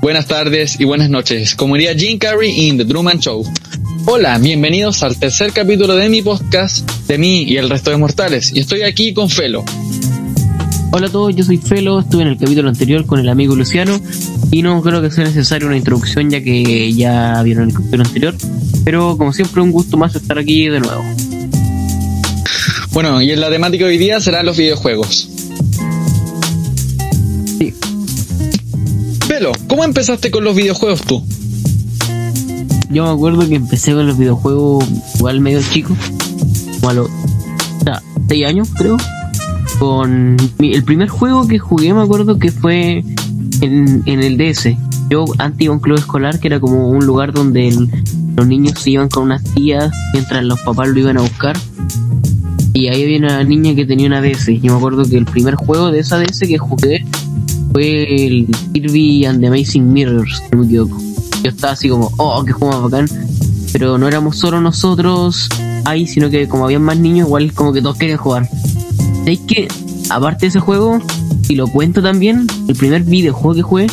buenas tardes y buenas noches. Como diría Jim Carrey in The Truman Show. Hola, bienvenidos al tercer capítulo de mi podcast, de mí y el resto de mortales. Y estoy aquí con Felo. Hola a todos, yo soy Felo, estuve en el capítulo anterior con el amigo Luciano y no creo que sea necesaria una introducción ya que ya vieron el capítulo anterior, pero como siempre un gusto más estar aquí de nuevo. Bueno, y en la temática de hoy día serán los videojuegos. ¿Cómo empezaste con los videojuegos tú? Yo me acuerdo que empecé con los videojuegos igual medio chico, como a los 6 años creo. Con mi- el primer juego que jugué me acuerdo que fue en, en el DS. Yo antes iba a un club escolar que era como un lugar donde los niños se iban con unas tías mientras los papás lo iban a buscar. Y ahí había una niña que tenía una DS. Y me acuerdo que el primer juego de esa DS que jugué fue el Kirby and the Amazing Mirrors, si no me equivoco. Yo estaba así como, oh, qué juego más bacán. Pero no éramos solo nosotros ahí, sino que como había más niños, igual como que todos querían jugar. ¿Sabéis que, aparte de ese juego, y lo cuento también, el primer videojuego que jugué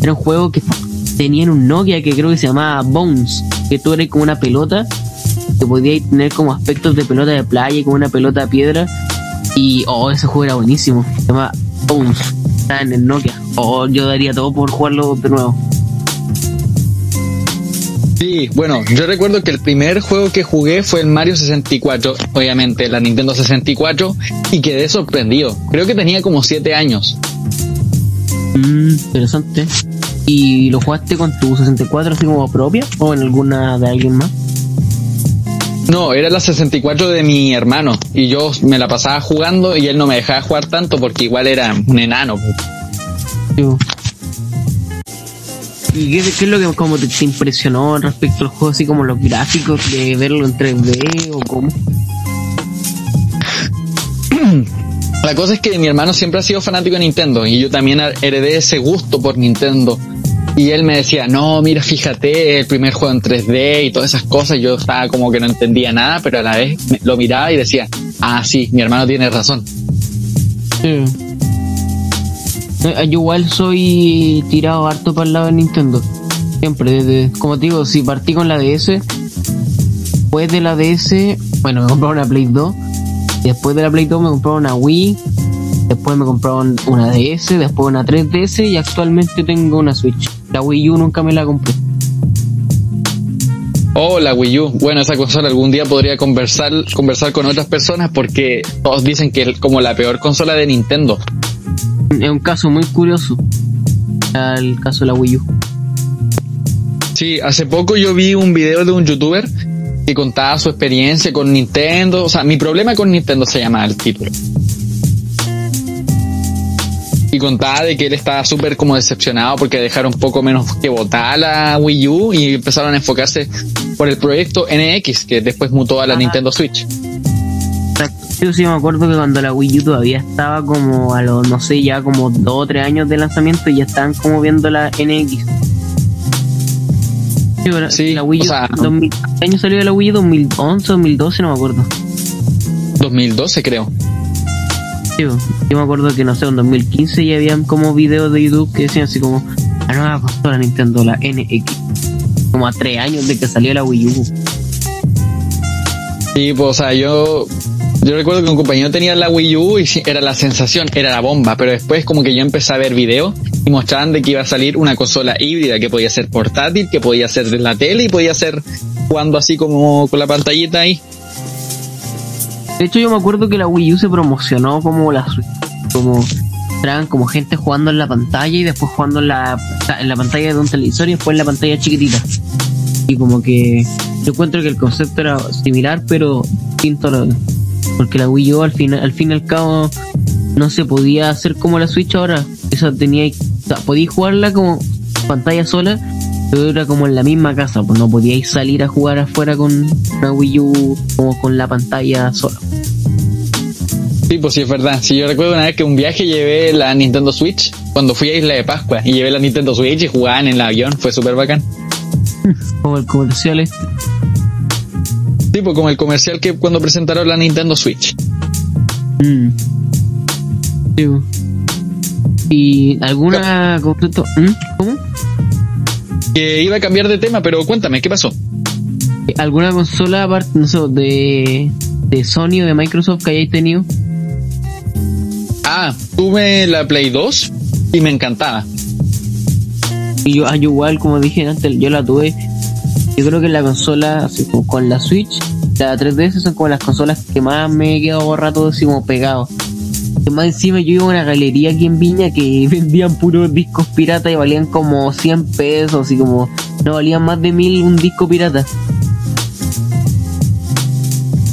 era un juego que tenía en un Nokia que creo que se llamaba Bones, que tú eras como una pelota, que podías tener como aspectos de pelota de playa como una pelota de piedra. Y, oh, ese juego era buenísimo. Se llama Bones. En el Nokia. Oh, yo daría todo por jugarlo de nuevo. Sí, bueno, yo recuerdo que el primer juego que jugué fue el Mario 64, obviamente la Nintendo 64, y quedé sorprendido. Creo que tenía como 7 años. Mm, interesante. ¿Y lo jugaste con tu 64 así como propia o en alguna de alguien más? No, era la 64 de mi hermano, y yo me la pasaba jugando y él no me dejaba jugar tanto porque igual era un enano. ¿Y qué, qué es lo que como te, te impresionó respecto al juego, así como los gráficos de verlo en 3D o cómo? La cosa es que mi hermano siempre ha sido fanático de Nintendo y yo también heredé ese gusto por Nintendo. Y él me decía, no, mira, fíjate, el primer juego en 3D y todas esas cosas. Yo estaba como que no entendía nada, pero a la vez lo miraba y decía, ah, sí, mi hermano tiene razón. Eh, Yo igual soy tirado harto para el lado de Nintendo. Siempre, desde, como te digo, si partí con la DS, después de la DS, bueno, me compraron una Play 2, y después de la Play 2 me compraron una Wii, después me compraron una DS, después una 3DS y actualmente tengo una Switch. La Wii U nunca me la compré. Oh, la Wii U. Bueno, esa consola algún día podría conversar, conversar con otras personas porque todos dicen que es como la peor consola de Nintendo. Es un caso muy curioso. El caso de la Wii U. Sí, hace poco yo vi un video de un youtuber que contaba su experiencia con Nintendo. O sea, mi problema con Nintendo se llama el título. Y contaba de que él estaba súper como decepcionado porque dejaron un poco menos que votar la Wii U y empezaron a enfocarse por el proyecto NX que después mutó a la Ajá. Nintendo Switch. Yo sí me acuerdo que cuando la Wii U todavía estaba como a los, no sé, ya como dos o tres años de lanzamiento y ya estaban como viendo la NX. Sí, la Wii U, o sea, 2000 ¿qué año salió la Wii U? 2011, 2012, no me acuerdo. 2012 creo. Yo me acuerdo que no sé, en 2015 ya habían como videos de YouTube que decían así como la nueva consola Nintendo, la NX. Como a tres años de que salió la Wii U. Sí, pues, o sea, yo, yo recuerdo que un compañero tenía la Wii U y era la sensación, era la bomba, pero después como que yo empecé a ver videos y mostraban de que iba a salir una consola híbrida que podía ser portátil, que podía ser de la tele y podía ser jugando así como con la pantallita ahí. De hecho, yo me acuerdo que la Wii U se promocionó como la Switch, como traen como gente jugando en la pantalla y después jugando en la, en la pantalla de un televisor y después en la pantalla chiquitita. Y como que yo encuentro que el concepto era similar, pero distinto. Porque la Wii U al fin, al fin y al cabo no se podía hacer como la Switch ahora. Esa tenía, podíais jugarla como pantalla sola, pero era como en la misma casa, pues no podíais salir a jugar afuera con una Wii U como con la pantalla sola. Sí, pues sí, es verdad. Sí, yo recuerdo una vez que un viaje llevé la Nintendo Switch cuando fui a Isla de Pascua y llevé la Nintendo Switch y jugaban en el avión, fue súper bacán. Como el comercial este. Tipo como el comercial que cuando presentaron la Nintendo Switch. Mm. Sí, bo. ¿Y alguna? ¿Mm? Iba a cambiar de tema, pero cuéntame, ¿qué pasó? ¿Alguna consola aparte, no sé, de, de Sony o de Microsoft que hayáis tenido? Ah, tuve la Play 2 y me encantaba. Y yo, ah, yo igual, como dije antes, yo la tuve. Yo creo que la consola, así con la Switch, la 3DS son como las consolas que más me he quedado rato así como pegado. Más encima yo iba a una galería aquí en Viña que vendían puros discos piratas y valían como 100 pesos y como no valían más de mil un disco pirata.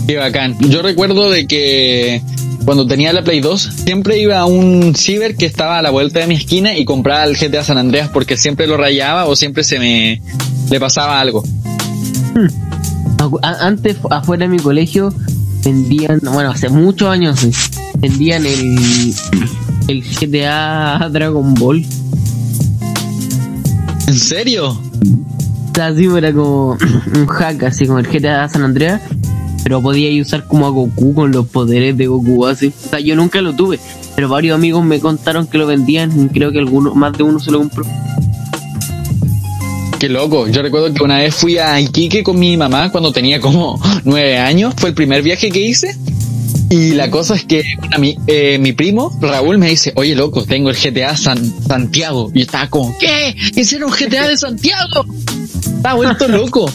Qué bacán. Yo recuerdo de que cuando tenía la Play 2, siempre iba a un ciber que estaba a la vuelta de mi esquina y compraba el GTA San Andreas porque siempre lo rayaba o siempre se me le pasaba algo. A- Antes, fu- afuera de mi colegio, vendían, bueno, hace muchos años, sí, vendían el, el GTA Dragon Ball. ¿En serio? Así era como un hack, así como el GTA San Andreas, pero podía usar como a Goku con los poderes de Goku, así. O sea, yo nunca lo tuve, pero varios amigos me contaron que lo vendían y creo que algunos, más de uno se lo compró. Qué loco. Yo recuerdo que una vez fui a Iquique con mi mamá cuando tenía como nueve años. Fue el primer viaje que hice. Y la cosa es que una mi, eh, mi primo, Raúl, me dice, oye loco, tengo el GTA San, Santiago. Y yo estaba como, ¿qué? ¿Hicieron GTA de Santiago? Estaba vuelto loco.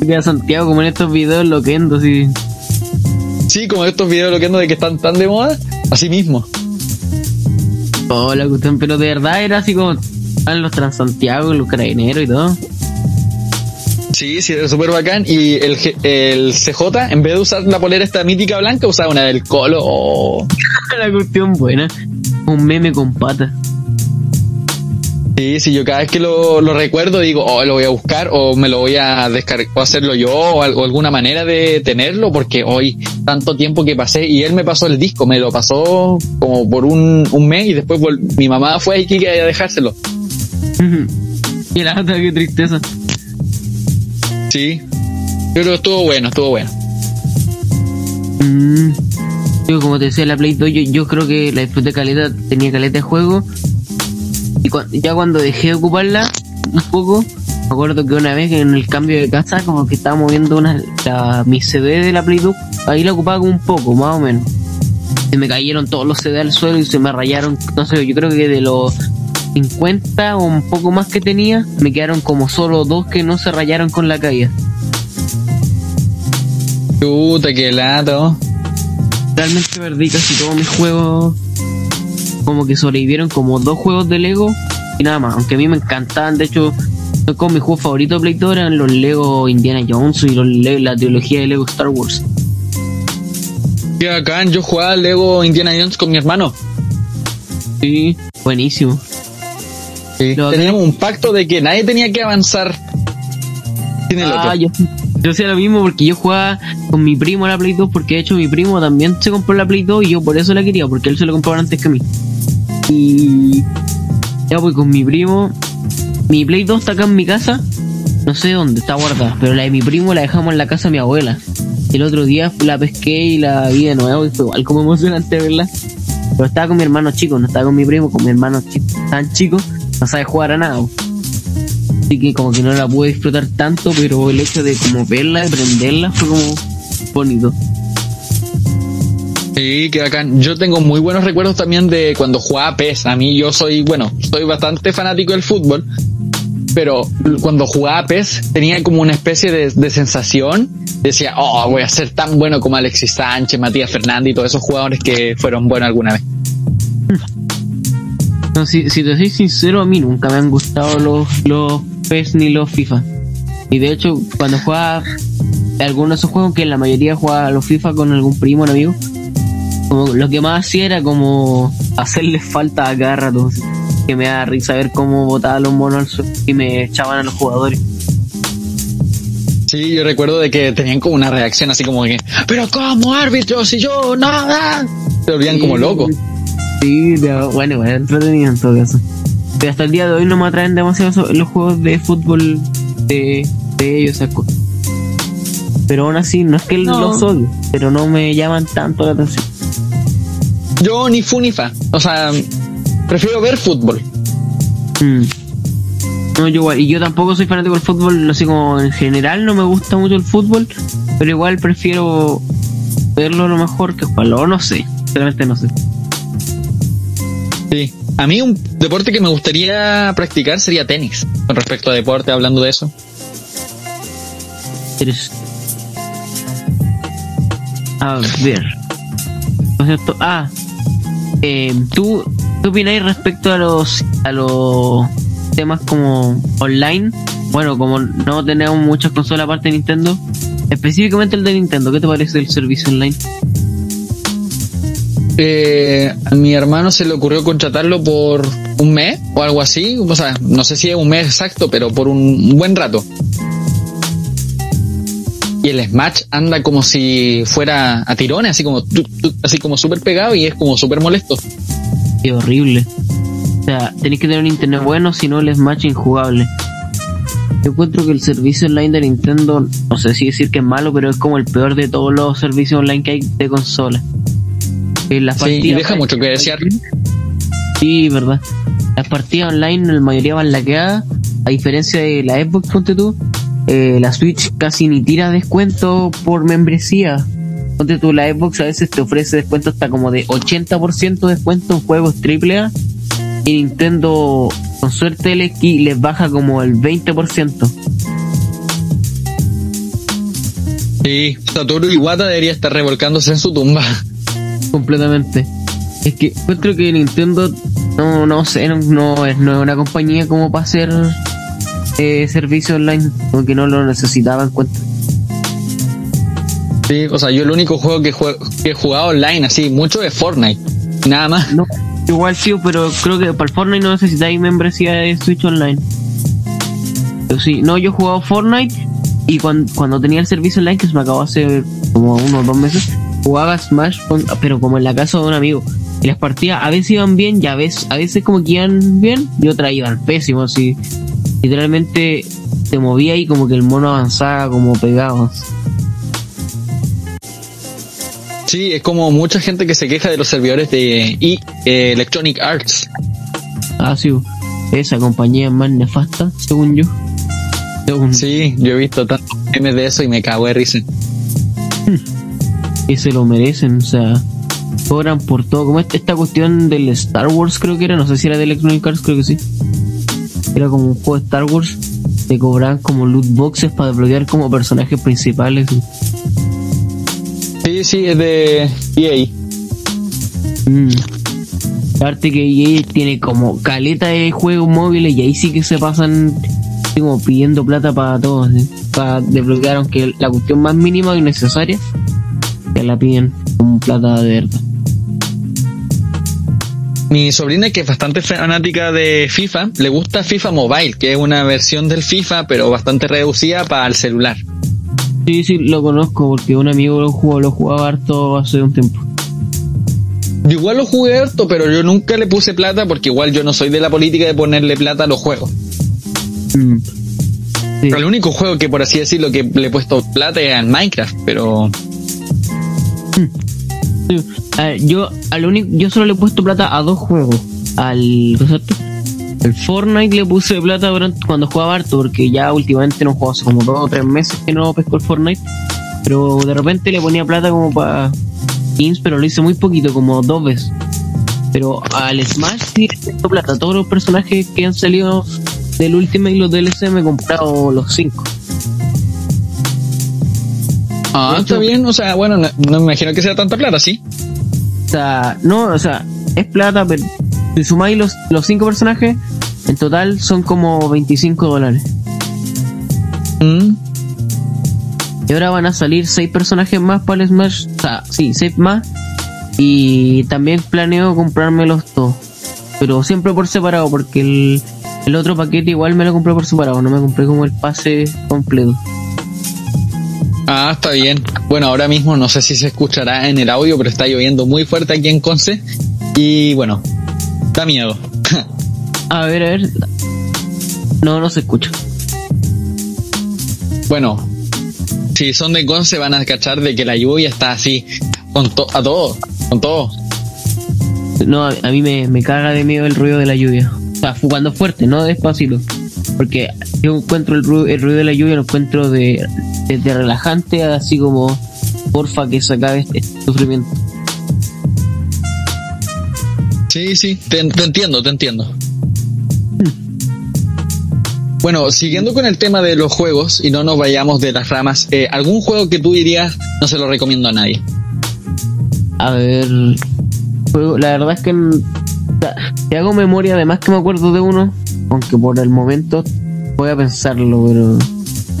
Queda Santiago como en estos videos loquendo, así. Sí, como estos videos lo que ando de que están tan de moda. Así mismo. Oh, la cuestión, pero de verdad era así como estaban los Transantiago, los carabineros y todo. Sí, sí, era súper bacán. Y el, el CJ, en vez de usar la polera esta mítica blanca, usaba una del Colo. Oh. la cuestión buena. Un meme con patas. Sí, sí, yo cada vez que lo, lo recuerdo digo, oh, lo voy a buscar o me lo voy a descargar o hacerlo yo o, o alguna manera de tenerlo porque hoy tanto tiempo que pasé y él me pasó el disco, me lo pasó como por un, un mes y después mi mamá fue a Iquique a dejárselo. Lata, qué tristeza. Sí, que estuvo bueno, estuvo bueno. Mm. Yo, como te decía, la Play 2, yo, creo que la disfruté caleta, tenía caleta de juego. Y ya cuando dejé de ocuparla un poco, me acuerdo que una vez en el cambio de casa, como que estaba moviendo una, la, mi CD de la Play 2, ahí la ocupaba como un poco, más o menos. Se me cayeron todos los CD al suelo y se me rayaron, no sé, yo creo que de los 50 o un poco más que tenía, me quedaron como solo dos que no se rayaron con la caída. Puta, qué lato. realmente perdí casi todos mis juegos. Como que sobrevivieron como dos juegos de Lego y nada más. Aunque a mí me encantaban, de hecho, son como mis juegos favoritos de Play 2 eran los Lego Indiana Jones y los Le- la trilogía de Lego Star Wars. Qué bacán, yo jugaba Lego Indiana Jones con mi hermano. Sí, buenísimo. Sí. Teníamos un pacto de que nadie tenía que avanzar sin el Ah, otro. yo, yo hacía lo mismo porque yo jugaba con mi primo la Play 2 porque de hecho mi primo también se compró la Play 2 y yo por eso la quería porque él se lo compró antes que a mí. Y ya pues con mi primo, mi Play 2 está acá en mi casa, no sé dónde está guardada, pero la de mi primo la dejamos en la casa de mi abuela. El otro día la pesqué y la vi de nuevo y fue igual como emocionante verla. Pero estaba con mi hermano chico, no estaba con mi primo, con mi hermano chico, tan chico, no sabe jugar a nada. Así que como que no la pude disfrutar tanto, pero el hecho de como verla, de prenderla, fue como bonito. Sí, qué bacán. Yo tengo muy buenos recuerdos también de cuando jugaba PES. A mí yo soy, bueno, soy bastante fanático del fútbol, pero cuando jugaba PES tenía como una especie de, de sensación. Decía, oh, voy a ser tan bueno como Alexis Sánchez, Matías Fernández y todos esos jugadores que fueron buenos alguna vez. No, si, si te soy sincero, a mí nunca me han gustado los, los PES ni los FIFA. Y de hecho, cuando jugaba algunos de esos juegos, que la mayoría jugaba los FIFA con algún primo o amigo, como lo que más hacía era como hacerles falta a cada rato. Que me da risa ver cómo botaban los monos al suelo y me echaban a los jugadores. Sí, yo recuerdo de que tenían como una reacción así como que, pero ¿cómo árbitro? Si yo nada. Se volvían como locos. Sí, pero bueno, bueno, entretenido en todo caso. Pero hasta el día de hoy no me atraen demasiado so- los juegos de fútbol de, de ellos. esas cosas. Pero aún así, no es que No. los odio, pero no me llaman tanto la atención. yo ni fu ni fa. O sea, prefiero ver fútbol. Mm. No, yo igual, y yo tampoco soy fanático del fútbol, así como en general no me gusta mucho el fútbol, pero igual prefiero verlo a lo mejor que jugarlo, o no sé, realmente no sé. Sí. A mí un deporte que me gustaría practicar sería tenis. Con respecto a deporte, hablando de eso. A ver. ¿No? Ah, eh, ¿tú qué opináis respecto a los a los temas como online? Bueno, como no tenemos muchas consolas aparte de Nintendo, específicamente el de Nintendo, ¿qué te parece el servicio online? Eh, a mi hermano se le ocurrió contratarlo por un mes o algo así. O sea, no sé si es un mes exacto, pero por un buen rato. Y el Smash anda como si fuera a tirones, así como así como súper pegado y es como súper molesto. Qué horrible. O sea, tenéis que tener un internet bueno, si no el Smash injugable. Yo encuentro que el servicio online de Nintendo, no sé si decir que es malo, pero es como el peor de todos los servicios online que hay de consola. Eh, las Sí, y deja mucho que desear. Sí, verdad. Las partidas online, la mayoría van laqueadas, a diferencia de la Xbox, ponte tú. eh, la Switch casi ni tira descuento por membresía. Ponte tú, la Xbox a veces te ofrece descuento hasta como de 80% de descuento en juegos AAA. Y Nintendo, con suerte, les, les baja como el 20%. Sí, Satoru Iwata debería estar revolcándose en su tumba. Completamente. Es que encuentro que Nintendo no, no sé, no, no es, no es una compañía como para hacer eh, servicio online, como que no lo necesitaba encuentro. Sí, o sea, yo el único juego que, jue- que he jugado online así mucho es Fortnite. Nada más. No, igual sí, pero creo que para el Fortnite no necesitáis membresía de Switch Online. Pero sí, no, yo he jugado Fortnite y cuando, cuando tenía el servicio online, que se me acabó hace como unos dos meses, jugaba Smash, con- pero como en la casa de un amigo. Y las partidas a veces iban bien y a veces, a veces como que iban bien y otras iban pésimos. Así. Literalmente te movía y como que el mono avanzaba como pegado. Sí, es como mucha gente que se queja de los servidores de eh, Electronic Arts. Ah, sí, esa compañía más nefasta, según yo. Según Sí, yo he visto tantos memes de eso y me cago de risa. que se lo merecen, o sea, cobran por todo, como esta, esta cuestión del Star Wars creo que era, no sé si era de Electronic Arts, creo que sí. Era como un juego de Star Wars, te cobraban como loot boxes para desbloquear como personajes principales. Sí, sí, es de EA. Mm. Aparte que EA tiene como caleta de juegos móviles y ahí sí que se pasan como pidiendo plata para todos, para desbloquear, aunque la cuestión más mínima y necesaria, que la piden como plata de verdad. Mi sobrina, que es bastante fanática de FIFA, le gusta FIFA Mobile, que es una versión del FIFA, pero bastante reducida para el celular. Sí, sí, lo conozco porque un amigo lo jugó, lo jugaba harto hace un tiempo. Yo igual lo jugué harto, pero yo nunca le puse plata porque igual yo no soy de la política de ponerle plata a los juegos. Mm. Sí. El único juego que por así decirlo que le he puesto plata es al Minecraft, pero ver, yo, al único, yo solo le he puesto plata a dos juegos. Al. El Fortnite le puse plata cuando jugaba harto, porque ya últimamente no juego hace como dos o tres meses que no pesco el Fortnite. Pero de repente le ponía plata como para skins, pero lo hice muy poquito, como dos veces. Pero al Smash sí le puesto plata. Todos los personajes que han salido del último y los DLC me he comprado los cinco. Ah, está bien, o sea, bueno, no, no me imagino que sea tanta plata, ¿sí? O sea, no, o sea, es plata, pero si sumáis los, los cinco personajes, en total son como 25 dólares. Mm. Y ahora van a salir seis personajes más para el Smash. O sea, sí, seis más. Y también planeo comprármelos todos. Pero siempre por separado, porque el, el otro paquete igual me lo compré por separado. No me compré como el pase completo. Ah, está bien. Bueno, ahora mismo no sé si se escuchará en el audio, pero está lloviendo muy fuerte aquí en Conce. Y bueno, da miedo. A ver, a ver. No, no se escucha. bueno, si son de Conce van a cachar de que la lluvia está así, con to- a todo, con todo. No, a, a mí me, me caga de miedo el ruido de la lluvia. O sea, cuando es fuerte, no despacito. Porque yo encuentro el ruido, el ruido de la lluvia, lo encuentro de, de, de relajante, así como, porfa, que se acabe este, sufrimiento. Sí, sí, te, te entiendo, te entiendo. Bueno, siguiendo con el tema de los juegos y no nos vayamos de las ramas, eh, ¿algún juego que tú dirías no se lo recomiendo a nadie? A ver, la verdad es que si hago memoria, además que me acuerdo de uno, aunque por el momento voy a pensarlo, pero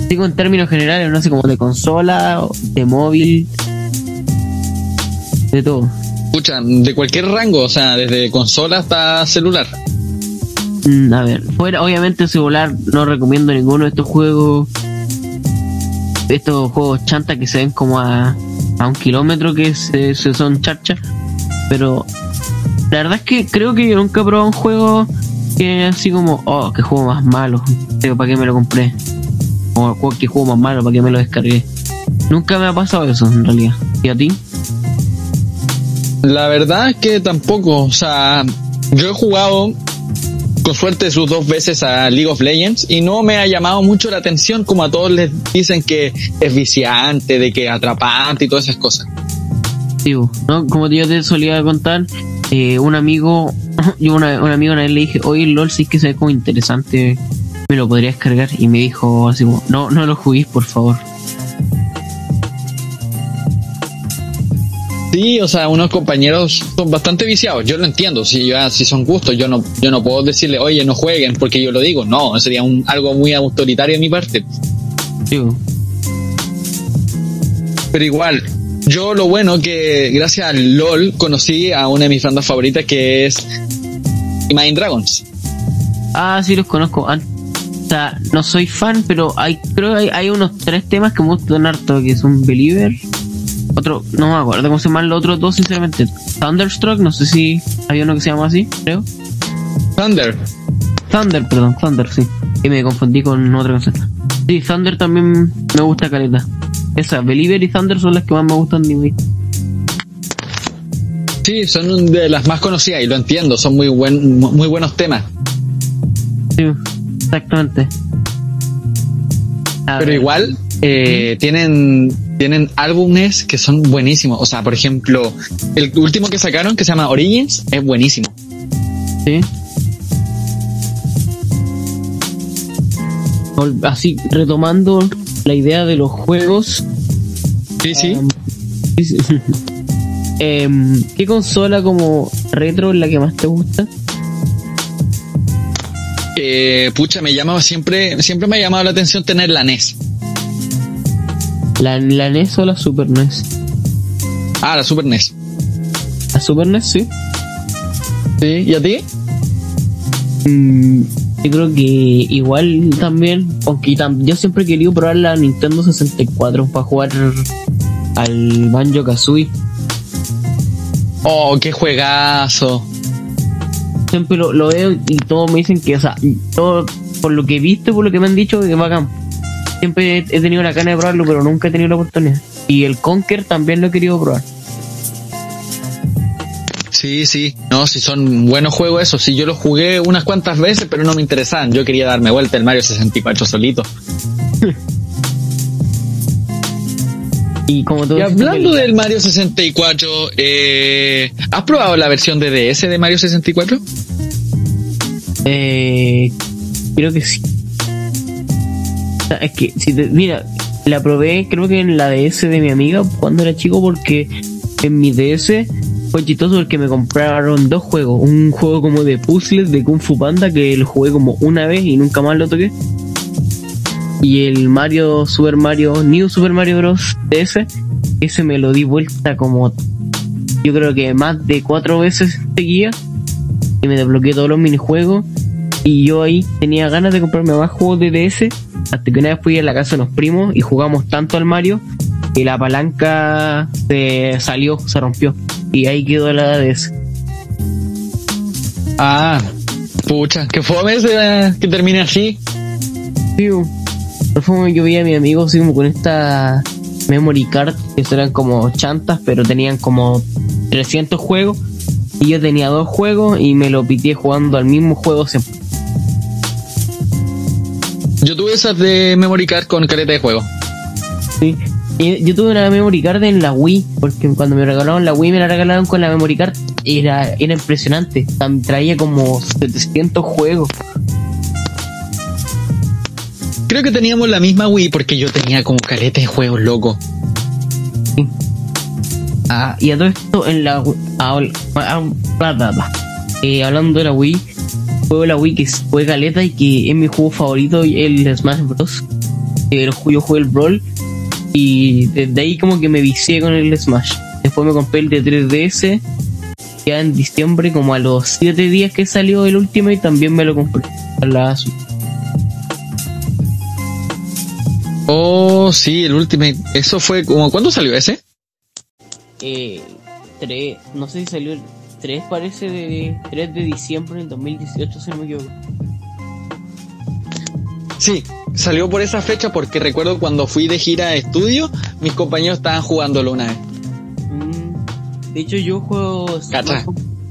digo en términos generales, no sé, como de consola, de móvil, de todo. Escucha, de cualquier rango, o sea, desde consola hasta celular. Mm, A ver, fuera, obviamente celular no recomiendo ninguno de estos juegos. Estos juegos chanta que se ven como a, a un kilómetro que se, se son charcha. Pero la verdad es que creo que yo nunca he probado un juego que así como, oh, qué juego más malo. Pero ¿para qué me lo compré? O "Oh, qué juego más malo, ¿para qué me lo descargué? Nunca me ha pasado eso en realidad. ¿Y a ti? La verdad es que tampoco, o sea, yo he jugado con suerte sus dos veces a League of Legends y no me ha llamado mucho la atención como a todos les dicen que es viciante, de que atrapante y todas esas cosas. Digo, ¿no? Como yo te solía contar, eh, un amigo, yo una, un amigo una vez le dije, oye, LOL sí que se ve como interesante, me lo podría descargar, y me dijo así como, no, no lo juguéis, por favor. Sí, o sea, unos compañeros son bastante viciados, yo lo entiendo, si, ya, si son gustos, yo no, yo no puedo decirle, oye, no jueguen porque yo lo digo, no, sería un, algo muy autoritario de mi parte. Pero igual, yo lo bueno que gracias al LOL conocí a una de mis bandas favoritas que es Mind Dragons. ah, sí los conozco. An- O sea, no soy fan, pero hay, creo que hay, hay unos tres temas que me gustan harto, que son Believer, otro, no me acuerdo cómo se llaman los otros dos, sinceramente. Thunderstruck, no sé si hay uno que se llama así, creo. Thunder. Thunder, perdón, Thunder, sí. Y me confundí con otra canción. Sí, Thunder también me gusta caleta. Esa, Believer y Thunder son las que más me gustan de mí. Sí, son de las más conocidas y lo entiendo, son muy, buen, muy buenos temas. Sí, exactamente. A Pero ver, igual eh, tienen, tienen álbumes que son buenísimos. O sea, por ejemplo, el último que sacaron que se llama Origins es buenísimo. Sí. Así, retomando la idea de los juegos. Sí, sí. um, sí. Em, ¿Qué consola como retro es la que más te gusta? Eh, pucha, me llamaba siempre, siempre me ha llamado la atención tener la NES. ¿La, la NES o la Super NES? Ah, la Super NES. La Super NES, sí. Sí, ¿y a ti? Mm, yo creo que igual también, aunque tam- yo siempre he querido probar la Nintendo 64 para jugar al Banjo Kazooie. Oh, qué juegazo. Siempre lo, lo veo y todos me dicen que, o sea, todo por lo que he visto, y por lo que me han dicho, que bacán. Siempre he, he tenido la gana de probarlo, pero nunca he tenido la oportunidad. Y el Conker también lo he querido probar. Sí, sí. No, si son buenos juegos esos. Sí, yo los jugué unas cuantas veces, pero no me interesaban. Yo quería darme vuelta el Mario 64 solito. Y como tú Y dijiste hablando del Mario 64, eh, ¿has probado la versión de DS de Mario 64? Eh, creo que sí. Es que, si te- mira, la probé creo que en la DS de mi amiga cuando era chico porque en mi DS fue chistoso porque me compraron dos juegos. Un juego como de puzzles de Kung Fu Panda que lo jugué como una vez y nunca más lo toqué. Y el Mario, Super Mario, New Super Mario Bros. DS, ese me lo di vuelta como yo creo que más de cuatro veces seguía y me desbloqueé todos los minijuegos y yo ahí tenía ganas de comprarme más juegos de DS hasta que una vez fui a la casa de unos primos y jugamos tanto al Mario que la palanca se salió, se rompió y ahí quedó la DS. Ah, pucha, que fome ese, que termine así. Sí, yo vi a mi amigo así como con esta memory card que eran como chantas pero tenían como 300 juegos Y yo tenía dos juegos y me lo pité jugando al mismo juego siempre. Yo tuve esas de memory card con caleta de juego. Sí. Y yo tuve una memory card en la Wii, porque cuando me regalaron la Wii me la regalaron con la memory card. Era, era impresionante. Traía como 700 juegos. Creo que teníamos la misma Wii porque yo tenía como caleta de juegos, loco. Ah, y a todo esto en la ah, ah, bla. Eh, hablando de la Wii, juego la Wii que fue caleta y que es mi juego favorito, el Smash Bros. El yo jugué el Brawl y desde ahí como que me vicié con el Smash. Después me compré el de 3DS ya en diciembre, como a los 7 días que salió el último y también me lo compré. A la Oh, sí, el Ultimate. Eso fue como, ¿cuándo salió ese? eh, 3, no sé si salió el 3 parece de 3 de diciembre del 2018 si no me equivoco. Sí, salió por esa fecha porque recuerdo cuando fui de gira a estudio, mis compañeros estaban jugándolo una vez. Mm, De hecho yo juego más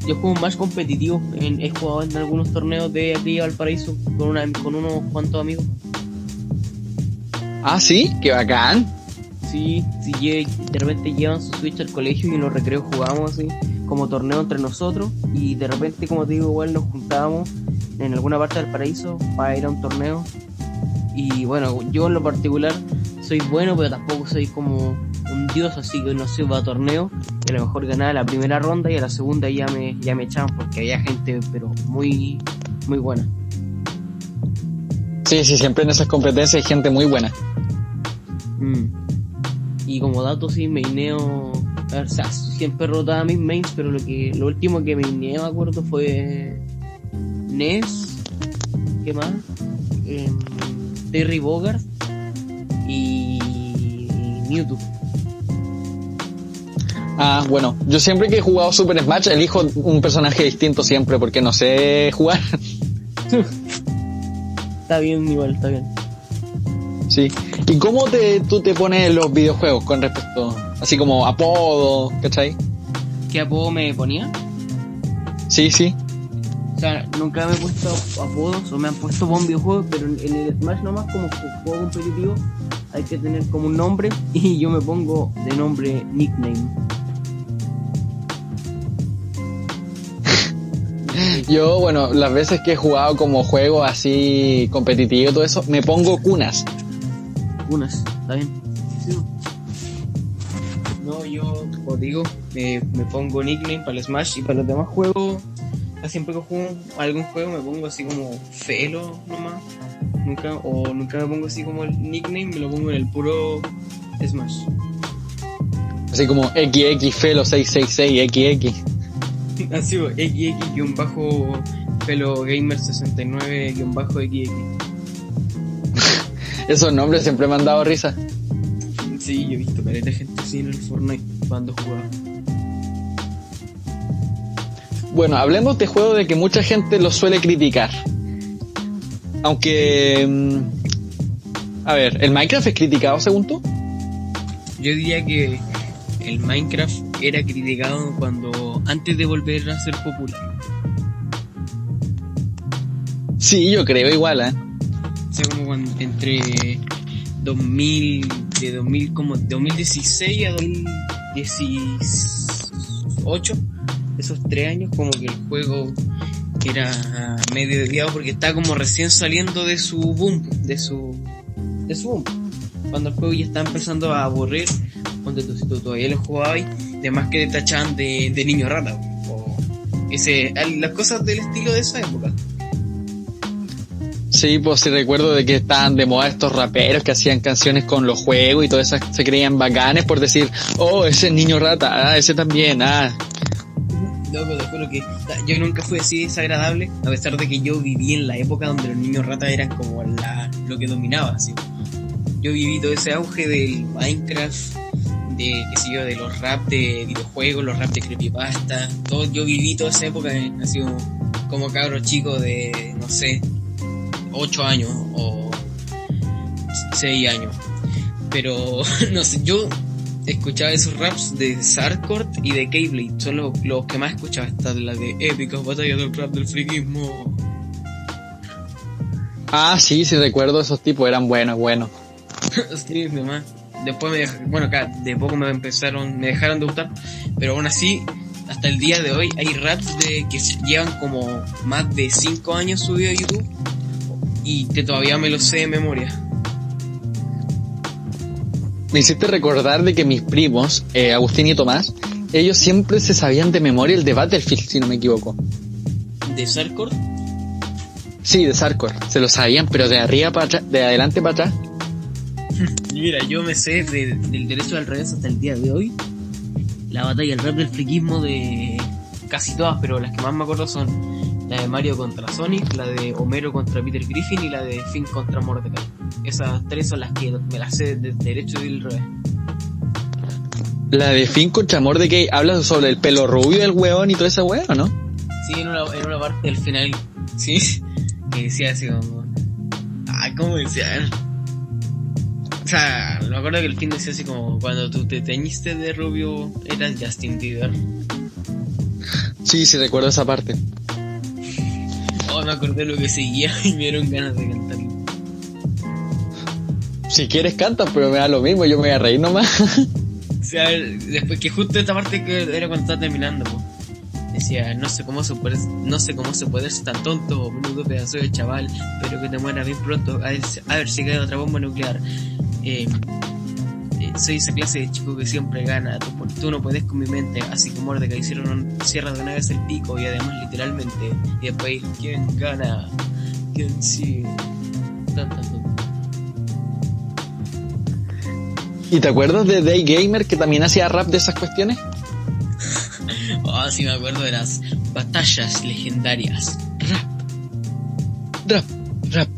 yo juego más competitivo, en- he jugado en algunos torneos de aquí de Valparaíso con una, con unos cuantos amigos. Ah, sí, qué bacán. Sí, sí de repente llevan su Switch al colegio y en los recreos jugamos así, como torneo entre nosotros y de repente como te digo igual nos juntábamos en alguna parte del paraíso para ir a un torneo y bueno, yo en lo particular soy bueno pero tampoco soy como un dios así que no sé, va a torneo y a lo mejor ganaba la primera ronda y a la segunda ya me, ya me echaban porque había gente pero muy, muy buena. Sí, sí, siempre en esas competencias hay gente muy buena. Mm. Y como dato sí, maineo. a ver, O sea, siempre rotaba mis mains, pero lo que lo último que maineé, me acuerdo, fue Ness. ¿Qué más? Em, Terry Bogard y Mewtwo. Ah, bueno, yo siempre que he jugado Super Smash elijo un personaje distinto siempre porque no sé jugar. Está bien, igual, está bien. Sí. ¿Y cómo te, tú te pones en los videojuegos con respecto, así como apodo, ¿cachai? ¿Qué apodo me ponía? Sí, sí. O sea, nunca me he puesto apodos o me han puesto un videojuego, pero en, el Smash nomás como ju- juego competitivo hay que tener como un nombre y yo me pongo de nombre nickname. Yo, bueno, las veces que he jugado como juego así competitivo y todo eso, me pongo cunas. Unas, ¿está bien? No, yo, como digo, me, me pongo nickname para el Smash y para los demás juegos. Siempre que juego algún juego me pongo así como Felo nomás. Nunca, o nunca me pongo así como el nickname, me lo pongo en el puro Smash. Así como XX Felo 666 XX. Así, XX-Felo Gamer 69-XX. Esos nombres siempre me han dado risa. Sí, yo he visto caleta gente así en el Fortnite cuando jugaba. Bueno, hablemos de juegos de que mucha gente los suele criticar. Aunque... mm, A ver, ¿el Minecraft es criticado según tú? Yo diría que el Minecraft era criticado cuando antes de volver a ser popular. Sí, yo creo igual, ¿eh? O como cuando entre 2000, de 2000, como 2016 a 2018, esos tres años, como que el juego era medio desviado porque estaba como recién saliendo de su boom, de su, de su boom. Cuando el juego ya está empezando a aburrir, cuando tú, tú todavía lo jugabas, además que te tachaban de, de niño rata, o ese, las cosas del estilo de esa época. Sí, pues sí recuerdo de que estaban de moda estos raperos que hacían canciones con los juegos y todas esas se creían bacanes por decir, oh, ese es niño rata, ah, ese también, ah. Loco, te juro que yo nunca fui así desagradable, a pesar de que yo viví en la época donde los niños ratas eran como la, lo que dominaba, así. Yo viví todo ese auge del Minecraft, de, qué sé yo, de los rap de videojuegos, los rap de creepypasta, todo, yo viví toda esa época, eh, así como, como cabro chico de, no sé, 8 años o 6 años. Pero, no sé, yo escuchaba esos raps de Sarkort y de Keyblade. Son los, los que más escuchaba. Esta de la de épicas batallas del rap del friquismo. Ah, sí, sí recuerdo esos tipos, eran buenos, buenos. sí, demás. Después me dej- bueno, acá de poco me empezaron, me dejaron de gustar, pero aún así, hasta el día de hoy hay raps de que llevan como más de 5 años subidos a YouTube y que todavía me los sé de memoria. Me hiciste recordar de que mis primos, eh, Agustín y Tomás, ellos siempre se sabían de memoria el de Battlefield, si no me equivoco. De Sarkort, Sí, de Sarkor. Se lo sabían, pero de arriba para atrás, de adelante para atrás. mira, yo me sé de- del derecho al revés hasta el día de hoy. La batalla, el rap del friquismo de casi todas, pero las que más me acuerdo son la de Mario contra Sonic, la de Homero contra Peter Griffin y la de Finn contra Mordecai. Esas tres son las que me las sé del derecho y del revés. La de Finn contra Mordecai habla sobre el pelo rubio del hueón y toda esa hueá, ¿o ¿no? Sí, en una, en una parte del final, sí, que decía así como... Ay, ¿cómo decía? O sea, me acuerdo que el fin decía así como, cuando tú te teñiste de rubio, eras Justin Bieber. Sí, sí, recuerdo esa parte. Me acordé lo que seguía y me dieron ganas de cantarlo. Si quieres cantas, pero me da lo mismo, yo me voy a reír nomás. O sea, después que justo esta parte que era cuando estaba terminando, po. Decía, no sé cómo se puede, no sé cómo se puede ser tan tonto, menudo pedazo de chaval, pero que te mueras bien pronto, a ver, si- a ver si cae otra bomba nuclear. Eh, soy esa clase de chico que siempre gana, tú, tú no puedes con mi mente, así como Mordecai hicieron cierra de una vez el pico y además literalmente, y después, ¿quién gana? ¿Quién sigue? Tan, tan, tan. ¿Y te acuerdas de Day Gamer que también hacía rap de esas cuestiones? Oh, sí me acuerdo de las batallas legendarias. Rap, rap. Rap,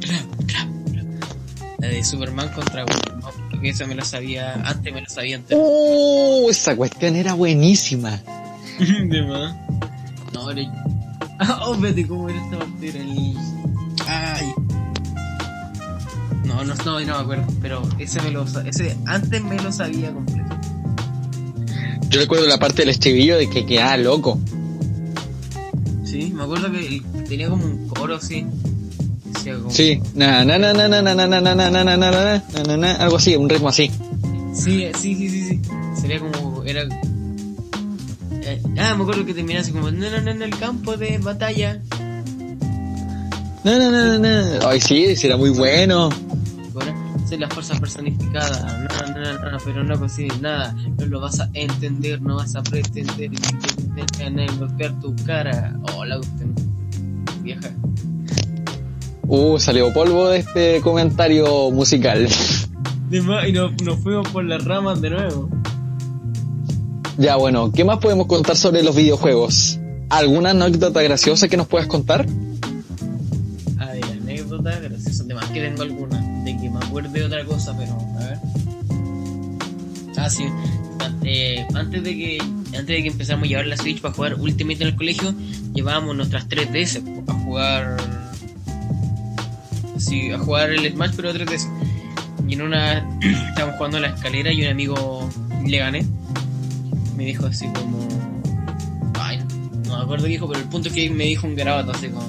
rap, rap. La de Superman contra Wonder Porque esa me la sabía, antes me la sabía antes. ¡Oh! Esa cuestión era buenísima. de más. No, era... Ah, oh, vete, ¿cómo era esta parte? Era el... Ay. No, no, no, no me acuerdo, pero ese me lo ese antes me lo sabía completo. Yo recuerdo la parte del estribillo de que quedaba loco. Sí, me acuerdo que tenía como un coro así. Sí, na na na na na na na na na na na na na na na na algo así, un ritmo así. Sí, sí, sí, sí, sí. Sería como, era... eh, ah, me acuerdo que terminaba así como, no, no, no, en el campo de batalla. Na na na na na. Ay, sí, era muy bueno. Ahora, soy la fuerza personificada. No, no, no, no, pero no consigues nada. No lo vas a entender, no vas a pretender. Te intentan golpear tu cara. Oh, la cuestión. Vieja. Uh, salió polvo de este comentario musical. Y nos, nos fuimos por las ramas de nuevo. Ya, bueno, ¿qué más podemos contar sobre los videojuegos? ¿Alguna anécdota graciosa que nos puedas contar? A ver, anécdota graciosa. De más que tengo alguna. De que me acuerde de otra cosa, pero a ver. Ah, sí. Eh, antes de que antes de que empezáramos a llevar la Switch para jugar Ultimate en el colegio, llevábamos nuestras 3DS a jugar. Sí, a jugar el Smash, pero 3DS. Y en una. estábamos jugando en la escalera y un amigo le gané. Me dijo así como. Ay, no me acuerdo qué dijo, pero el punto es que me dijo un garabato así como.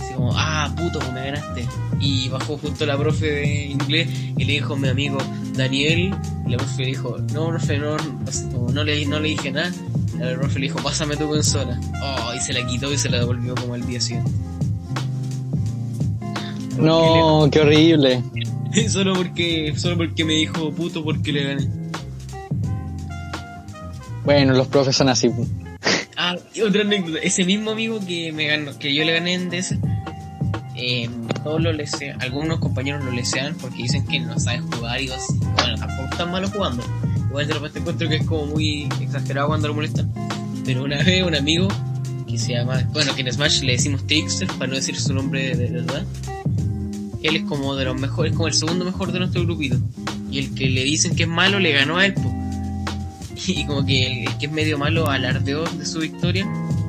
Así como, ah, puto, pues me ganaste. Y bajó justo la profe de inglés y le dijo a mi amigo Daniel. Y la profe le dijo, no, profe, no, así como, no, le, no le dije nada. La profe le dijo, pásame tu consola. Oh, y se la quitó y se la devolvió como al día siguiente. No, qué horrible. Solo porque solo porque me dijo puto porque le gané. Bueno, los profes son así. Ah, y otra anécdota. Ese mismo amigo que me ganó, que yo le gané en DS, eh, todos lo lesean, algunos compañeros lo lesean porque dicen que no sabe jugar y dos, bueno, tampoco están malos jugando. Igual de repente encuentro que es como muy exagerado cuando lo molestan. Pero una vez un amigo que se llama, bueno, que en Smash le decimos Trickster para no decir su nombre de, de verdad. Él es como de los mejores, es como el segundo mejor de nuestro grupito. Y el que le dicen que es malo le ganó a él, po. Y como que el que es medio malo alardeó de su victoria.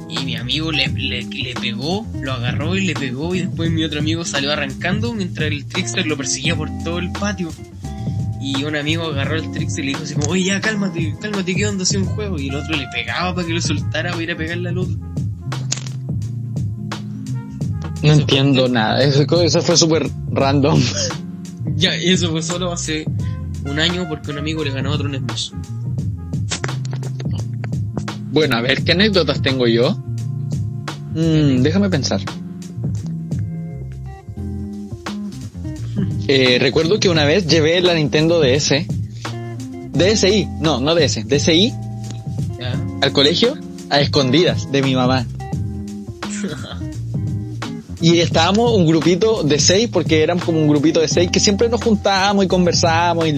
Y mi amigo le, le, pegó, lo agarró y le pegó. Y después mi otro amigo salió arrancando mientras el trickster lo perseguía por todo el patio. Y un amigo agarró el Trix y le dijo así como, oye, ya cálmate, cálmate, ¿qué onda? Hace un juego. Y el otro le pegaba para que lo soltara para ir a pegarle al otro. No entiendo nada. Eso, eso fue súper random. Ya, y eso fue solo hace un año porque un amigo le ganó a otro en Smash. Bueno, a ver, ¿qué anécdotas tengo yo? Mm, déjame pensar. Eh, recuerdo que una vez llevé la Nintendo DS. DSi, no, no DS, DSi Ya. al colegio a escondidas de mi mamá. Y estábamos un grupito de seis, porque éramos como un grupito de seis que siempre nos juntábamos y conversábamos y.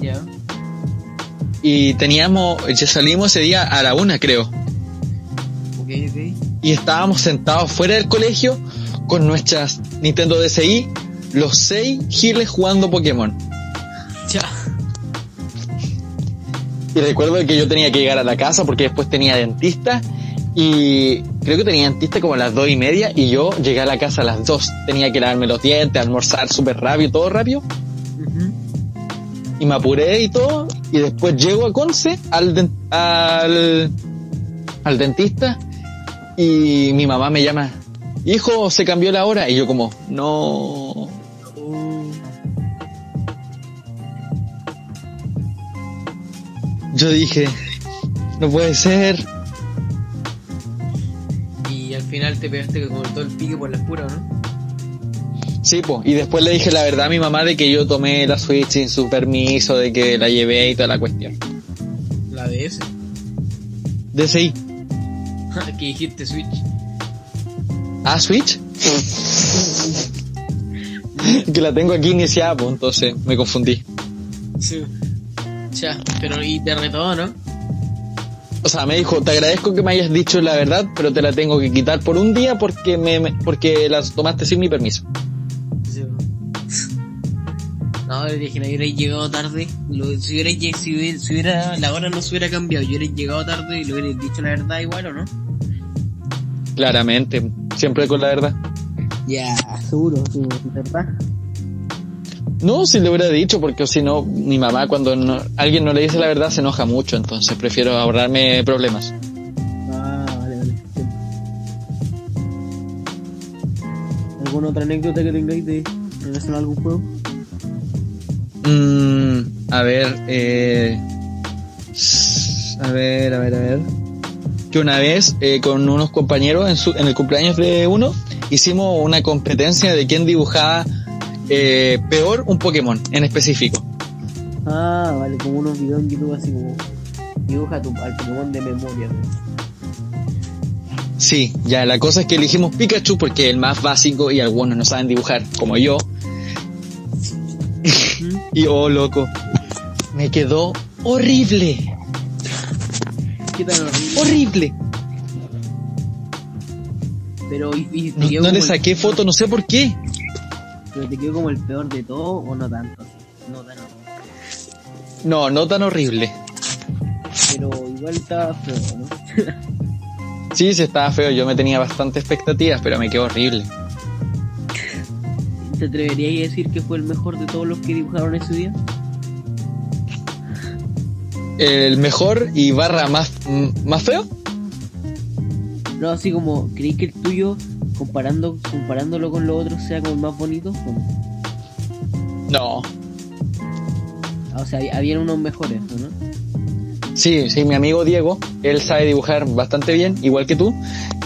Ya. Y teníamos, ya salimos ese día a la una, creo. Y estábamos sentados fuera del colegio con nuestras Nintendo DSi, los seis giles jugando Pokémon. Ya. Y recuerdo que yo tenía que llegar a la casa porque después tenía dentista y creo que tenía dentista como a las dos y media y yo llegué a la casa a las dos. Tenía que lavarme los dientes, almorzar súper rápido, todo rápido. Y me apuré y todo. Y después llego a Conce al, den- al, al dentista y mi mamá me llama, hijo, se cambió la hora. Y yo como, no. Yo dije, no puede ser. Final te pegaste con todo el pique por las puras, ¿no? Sí, pues. Y después le dije la verdad a mi mamá de que yo tomé la Switch sin su permiso, de que la llevé y toda la cuestión. La DS. DSI. que dijiste Switch. Ah, Switch. que la tengo aquí iniciada, pues entonces me confundí. Sí. Ya, pero y te retó, ¿no? O sea, me dijo, te agradezco que me hayas dicho la verdad, pero te la tengo que quitar por un día porque me, me- porque la tomaste sin mi permiso. Sí. No, le dije, no hubierais llegado tarde. Lo, si, hubierais, lle- si, hubiera, si hubiera- la hora no se hubiera cambiado, yo hubierais llegado tarde y le hubierais dicho la verdad igual, ¿o no? Claramente, siempre con la verdad. Ya, seguro, sí, ¿verdad? No, si le hubiera dicho, porque si no, mi mamá cuando no- alguien no le dice la verdad se enoja mucho, entonces prefiero ahorrarme problemas. Ah, vale, vale. ¿Alguna otra anécdota que tengáis de relación a algún juego? Mm, a ver, eh, a ver, a ver, a ver. Que una vez eh, con unos compañeros en, su, en el cumpleaños de uno hicimos una competencia de quién dibujaba eh, peor un Pokémon en específico. Ah, vale, como unos videos en YouTube así como dibuja tu, al Pokémon de memoria. Sí, ya la cosa es que elegimos Pikachu porque es el más básico y algunos no saben dibujar, como yo. y oh, loco, me quedó horrible, ¿Qué tan horrible? horrible. Pero, y, y te No, quedó no le como el- saqué foto, no sé por qué. Pero te quedó como el peor de todo o no tanto. No tan horrible. No, no tan horrible. Pero igual estaba feo, ¿no? Sí, sí estaba feo, yo me tenía bastante expectativas, pero me quedó horrible. ¿Te atreverías a decir que fue el mejor de todos los que dibujaron ese día? El mejor y barra más, más feo. No, así como, ¿creéis que el tuyo, comparando, comparándolo con los otros, sea como el más bonito? ¿O no? Ah, O sea, había unos mejores, ¿o ¿no? Sí, sí, mi amigo Diego, él sabe dibujar bastante bien, igual que tú.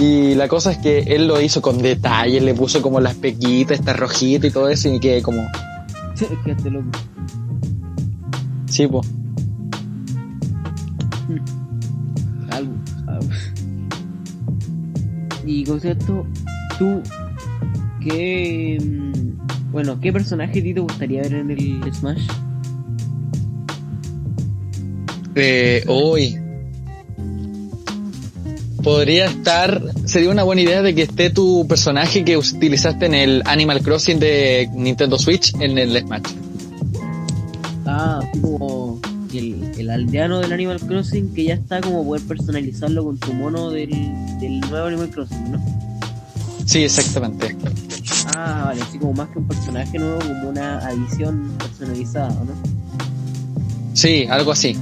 Y la cosa es que él lo hizo con detalle, le puso como las pequitas, esta rojita y todo eso, y que como, Quedaste loco. sí, pues. Algo, algo. Y con esto, tú, ¿qué. mm, Bueno, ¿qué personaje a ti te gustaría ver en el Smash? Eh, hoy. Podría estar, sería una buena idea de que esté tu personaje que utilizaste en el Animal Crossing de Nintendo Switch en el Smash. Ah, como el, el aldeano del Animal Crossing que ya está como poder personalizarlo con tu mono del, del nuevo Animal Crossing, ¿no? Sí, exactamente. Ah, vale, así como más que un personaje nuevo, como una adición personalizada, ¿no? Sí, algo así.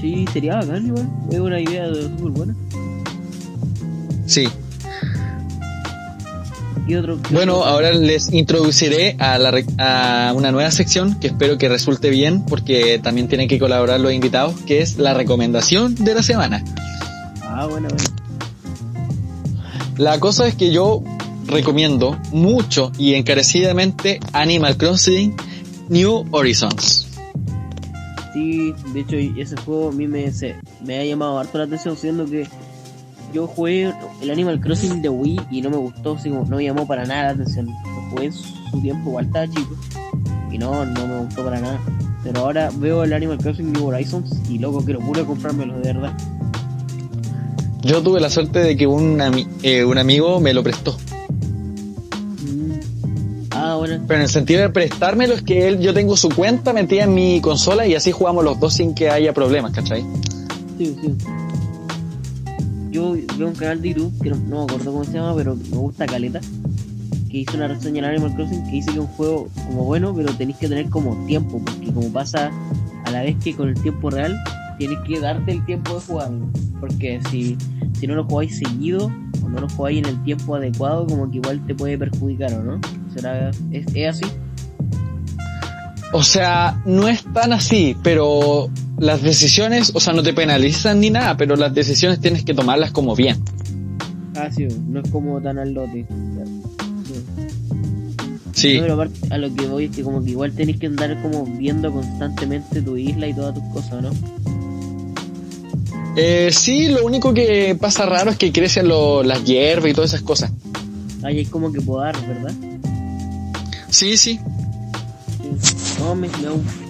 Sí, sería bacán igual. Es una idea súper buena. Sí. ¿Y otro? Bueno, otro? ahora les introduciré a, la, a una nueva sección que espero que resulte bien porque también tienen que colaborar los invitados, que es la recomendación de la semana. Ah, bueno, bueno. La cosa es que yo recomiendo mucho y encarecidamente Animal Crossing New Horizons. Sí, de hecho ese juego a mí me, ha llamado harto la atención, siendo que yo jugué el Animal Crossing de Wii y no me gustó, no me llamó para nada la atención. Lo jugué en su tiempo, igual estaba chico, y no, no me gustó para nada. Pero ahora veo el Animal Crossing New Horizons y loco, quiero puro comprármelo de verdad. Yo tuve la suerte de que un, ami- eh, un amigo me lo prestó. Mm. Ah, bueno, Pero en el sentido de prestármelo es que él, yo tengo su cuenta metida en mi consola y así jugamos los dos sin que haya problemas, ¿cachai? sí, sí. Yo veo un canal de YouTube que no, no me acuerdo cómo se llama, pero me gusta Caleta. Que hizo una reseña en Animal Crossing que dice que es un juego como bueno, pero tenéis que tener como tiempo, porque como pasa a la vez que con el tiempo real, tienes que darte el tiempo de jugarlo. Porque si, si no lo jugáis seguido o no lo jugáis en el tiempo adecuado, como que igual te puede perjudicar, ¿o no? ¿Será, es, es así? O sea, no es tan así, pero las decisiones, o sea, no te penalizan ni nada, pero las decisiones tienes que tomarlas como bien. Ah, sí, no es como tan al lote. Sí. No, pero a lo que voy es que como que igual tenés que andar como viendo constantemente tu isla y todas tus cosas, ¿no? Eh, sí, lo único que pasa raro es que crecen lo- las hierbas y todas esas cosas. Ahí hay como que podar, ¿verdad? Sí, sí. No, me,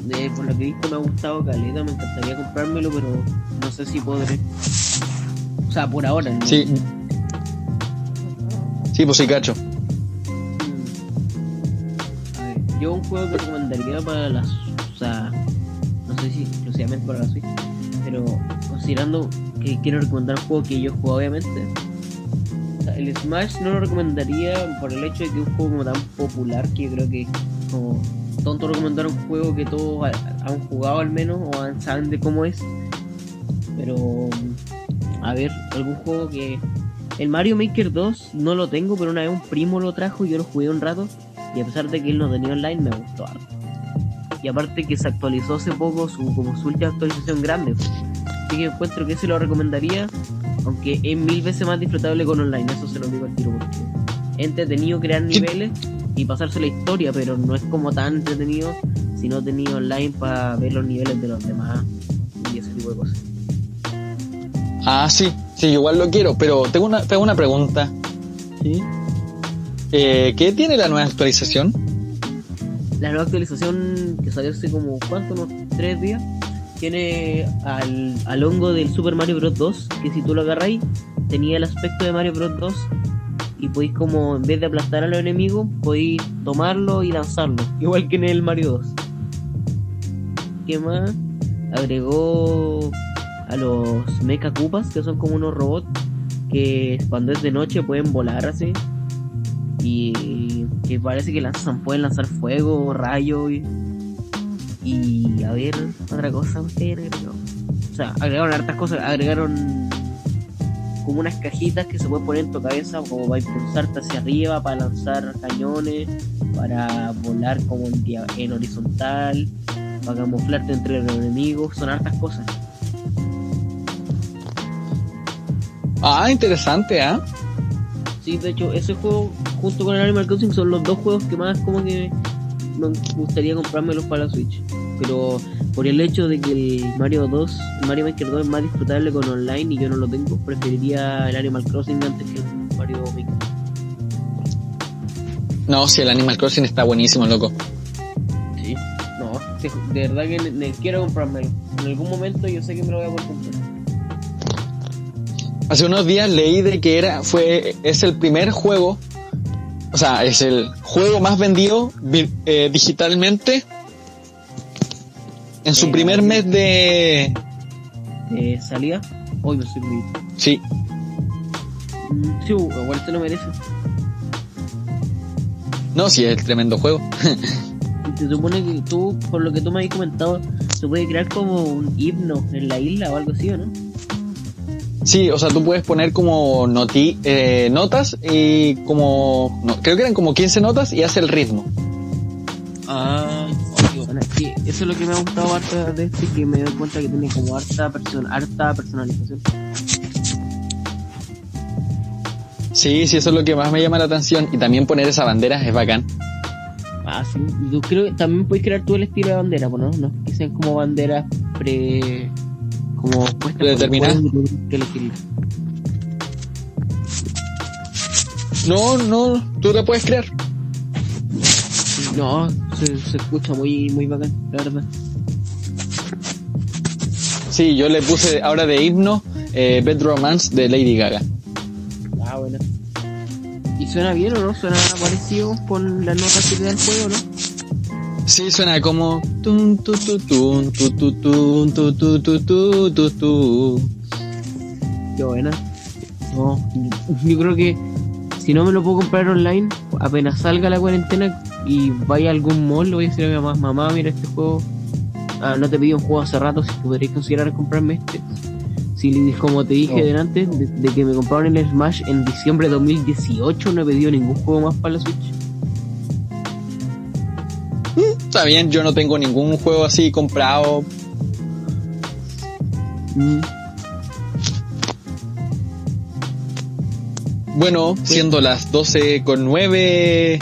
me eh, por lo que he visto me ha gustado Caleta, me encantaría comprármelo, pero no sé si podré. O sea, por ahora, ¿no? Sí. Sí, pues sí, cacho. A ver, yo un juego que recomendaría para las... O sea, no sé si exclusivamente para la Switch, pero considerando que quiero recomendar un juego que yo juego obviamente, el Smash no lo recomendaría por el hecho de que es un juego como tan popular que yo creo que como tonto recomendar un juego que todos ha- han jugado al menos o saben de cómo es. Pero a ver, algún juego que el Mario Maker 2 no lo tengo, pero una vez un primo lo trajo y yo lo jugué un rato y a pesar de que él no tenía online me gustó harto. Y aparte que se actualizó hace poco su como su última actualización grande. Así que encuentro que ese lo recomendaría, aunque es mil veces más disfrutable con online, eso se lo digo al tiro porque es entretenido crear niveles y pasarse la historia, pero no es como tan entretenido si no tenía online para ver los niveles de los demás y ese tipo de cosas. Ah, sí. Sí, igual lo quiero, pero tengo una, tengo una pregunta. ¿Sí? Eh, ¿Qué tiene la nueva actualización? La nueva actualización que salió hace como, ¿cuánto? Unos tres días. Tiene al, al hongo del Super Mario Bros. 2, que si tú lo agarráis, tenía el aspecto de Mario Bros. 2 y podéis como, en vez de aplastar a los enemigos, podéis tomarlo y lanzarlo. Igual que en el Mario 2. ¿Qué más? Agregó a los Mecha Koopas, que son como unos robots que cuando es de noche pueden volar así. Y que parece que lanzan, pueden lanzar fuego, rayo y, y a ver, otra cosa agregó. O sea, agregaron hartas cosas, agregaron como unas cajitas que se pueden poner en tu cabeza como para impulsarte hacia arriba, para lanzar cañones, para volar como en, horizontal, para camuflarte entre los enemigos, son hartas cosas. Ah, interesante, ¿ah? Sí, de hecho, ese juego junto con el Animal Crossing son los dos juegos que más como que me gustaría comprármelos para la Switch. Pero por el hecho de que el Mario 2, el Mario Maker 2 es más disfrutable con online y yo no lo tengo, preferiría el Animal Crossing antes que el Mario Maker. No, sí, el Animal Crossing está buenísimo, loco. Sí. No, de, verdad que ne- ne- quiero comprármelo. En algún momento yo sé que me lo voy a poder comprar. Hace unos días leí de que era, fue, es el primer juego, o sea, es el juego más vendido eh, digitalmente en su Eh, primer mes de, Eh, salida, hoy me estoy muy... sí, Mm, Sí, igual se lo merece. No, sí, es tremendo juego. Y se supone que tú, por lo que tú me habías comentado, se puede crear como un himno en la isla o algo así, ¿o no? Sí, o sea, tú puedes poner como noti eh, notas y como, no, creo que eran como 15 notas y hace el ritmo. Ah, obvio. Bueno, sí, eso es lo que me ha gustado harta de este, que me doy cuenta que tiene como harta, person harta personalización. Sí, sí, eso es lo que más me llama la atención. Y también poner esa bandera es bacán. Ah, sí. Y tú creo que también puedes crear tú el estilo de bandera, pues, ¿no? No que sean como banderas pre... como que elegirlas. No, no, tú te puedes crear. No, se, se escucha muy, muy bacán, la verdad. Sí, yo le puse ahora de himno eh, Bad Romance de Lady Gaga. Ah, bueno. ¿Y suena bien o no? ¿Suena parecido con las notas que te da el juego, no? Sí, suena como. Qué buena. No, yo creo que si no me lo puedo comprar online, apenas salga la cuarentena y vaya a algún mall, le voy a decir a mi mamá, mamá, mira este juego. Ah, no te pedí un juego hace rato, si podrías considerar comprarme este. Si, como te dije Oh. delante, de, de que me compraron el Smash en diciembre de 2018, no he pedido ningún juego más para la Switch. Está bien, yo no tengo ningún juego así comprado. Mm, Bueno, siendo las 12 con 9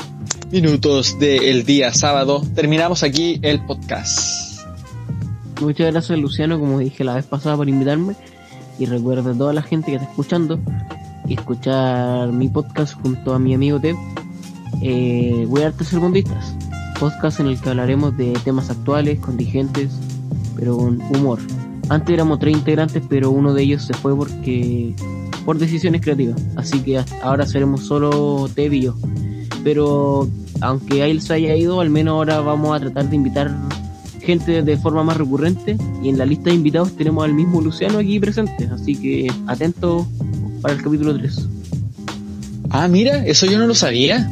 minutos del día sábado, terminamos aquí el podcast. Muchas gracias Luciano, como dije la vez pasada, por invitarme. Y recuerda a toda la gente que está escuchando y escuchar mi podcast junto a mi amigo Ted, eh, Voy a Artes Segundistas. Podcast en el que hablaremos de temas actuales, contingentes, pero con humor. Antes éramos tres integrantes, pero uno de ellos se fue porque por decisiones creativas. Así que ahora seremos solo Ted y yo. Pero aunque él se haya ido, al menos ahora vamos a tratar de invitar gente de forma más recurrente y en la lista de invitados tenemos al mismo Luciano aquí presente, así que atento para el capítulo 3. Ah, mira, eso yo no lo sabía.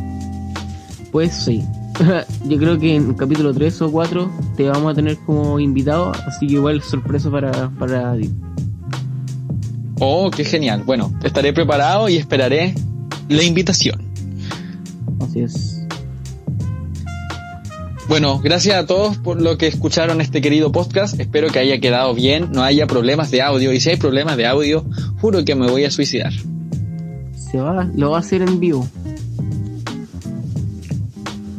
Pues sí, yo creo que en el capítulo 3 o 4 te vamos a tener como invitado, así que igual sorpresa para, para ti. Oh, qué genial. Bueno, estaré preparado y esperaré la invitación. Así es. Bueno, gracias a todos por lo que escucharon este querido podcast. Espero que haya quedado bien, no haya problemas de audio. Y si hay problemas de audio, juro que me voy a suicidar. Se va, lo va a hacer en vivo.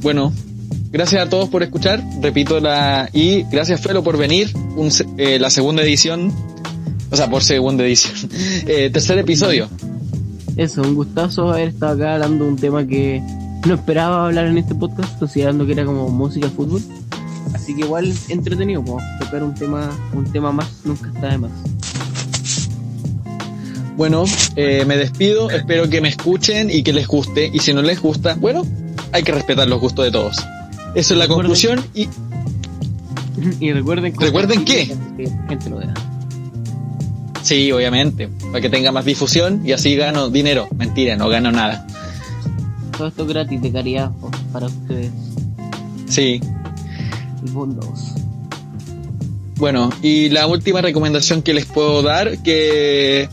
Bueno, gracias a todos por escuchar. Repito la y gracias Felo por venir. Un eh, la segunda edición, o sea, por segunda edición, Eh, tercer episodio. Eso, un gustazo haber estado acá hablando de un tema que no esperaba hablar en este podcast, considerando que era como música fútbol. Así que igual entretenido, pues, tocar un tema, un tema más nunca está de más. Bueno, eh, me despido. Espero que me escuchen y que les guste. Y si no les gusta, bueno, hay que respetar los gustos de todos. Eso es la conclusión y y recuerden ¿Recuerden qué? Gente lo sí, obviamente, para que tenga más difusión y así gano dinero. Mentira, no gano nada. Todo esto es gratis de caridad para ustedes. Sí. Y bondos. Bueno, y la última recomendación que les puedo dar, que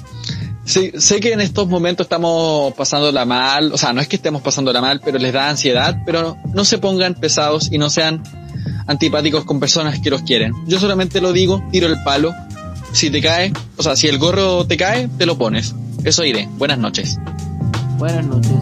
sí, sé que en estos momentos estamos pasándola mal, o sea, no es que estemos pasándola mal, pero les da ansiedad, pero no se pongan pesados y no sean antipáticos con personas que los quieren. Yo solamente lo digo, tiro el palo, si te cae, o sea, si el gorro te cae, te lo pones. Eso iré. Buenas noches. Buenas noches.